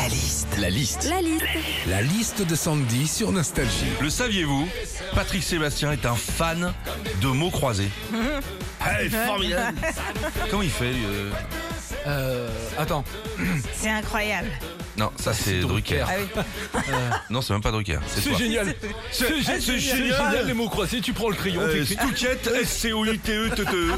La liste. La liste. La liste. La liste de Sandy sur Nostalgie. Le saviez-vous? Patrick Sébastien est un fan de mots croisés. Ah, est formidable. Comment il fait lui, euh? Euh, attends. C'est incroyable. Non, ça c'est C'est Drucker. Ah oui. Non, c'est même pas Drucker. C'est génial. C'est gé- c'est c'est génial. génial les mots croisés. Tu prends le crayon, Euh, S-C-O-U-T-E-T-E.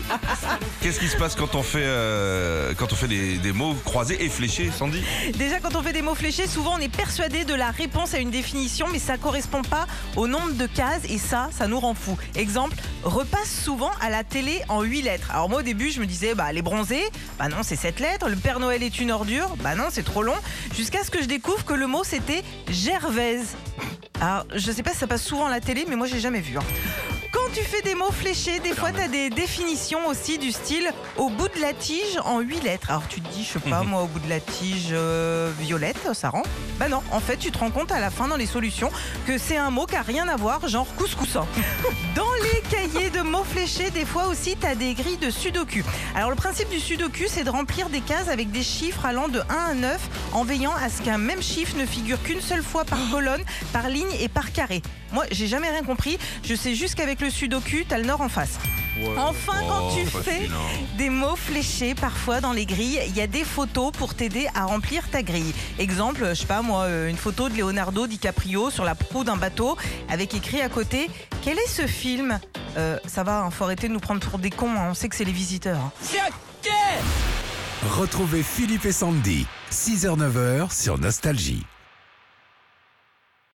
Qu'est-ce qui se passe quand on fait, euh, quand on fait des, des mots croisés et fléchés, Sandy Déjà, quand on fait des mots fléchés, souvent on est persuadé de la réponse à une définition, mais ça correspond pas au nombre de cases et ça, ça nous rend fou. Exemple, repasse souvent à la télé en 8 lettres. Alors moi au début, je me disais, bah les bronzés, bah non, c'est 7 lettres. Le Père Noël est une ordure, bah non, c'est trop long. Jusqu'à ce que je découvre que le mot c'était Gervaise. Alors, je sais pas si ça passe souvent à la télé, mais moi j'ai jamais vu. hein. Tu fais des mots fléchés, des fois tu as des définitions aussi du style au bout de la tige en 8 lettres. Alors tu te dis, je sais pas, moi au bout de la tige euh, violette, ça rend Bah non, en fait tu te rends compte à la fin dans les solutions que c'est un mot qui a rien à voir, genre couscous. Dans les cahiers de mots fléchés, des fois aussi tu as des grilles de sudoku. Alors le principe du sudoku, c'est de remplir des cases avec des chiffres allant de 1 à 9 en veillant à ce qu'un même chiffre ne figure qu'une seule fois par colonne, par ligne et par carré. Moi, j'ai jamais rien compris. Je sais juste qu'avec le sudoku, t'as le nord en face. Enfin, quand Oh, tu fais des mots fléchés, parfois dans les grilles, il y a des photos pour t'aider à remplir ta grille. Exemple, je sais pas moi, euh, une photo de Leonardo DiCaprio sur la proue d'un bateau avec écrit à côté Quel est ce film? Euh, Ça va, hein, faut arrêter de nous prendre pour des cons, hein, on sait que c'est les visiteurs. hein. Retrouvez Philippe et Sandy. 6h-9h sur Nostalgie.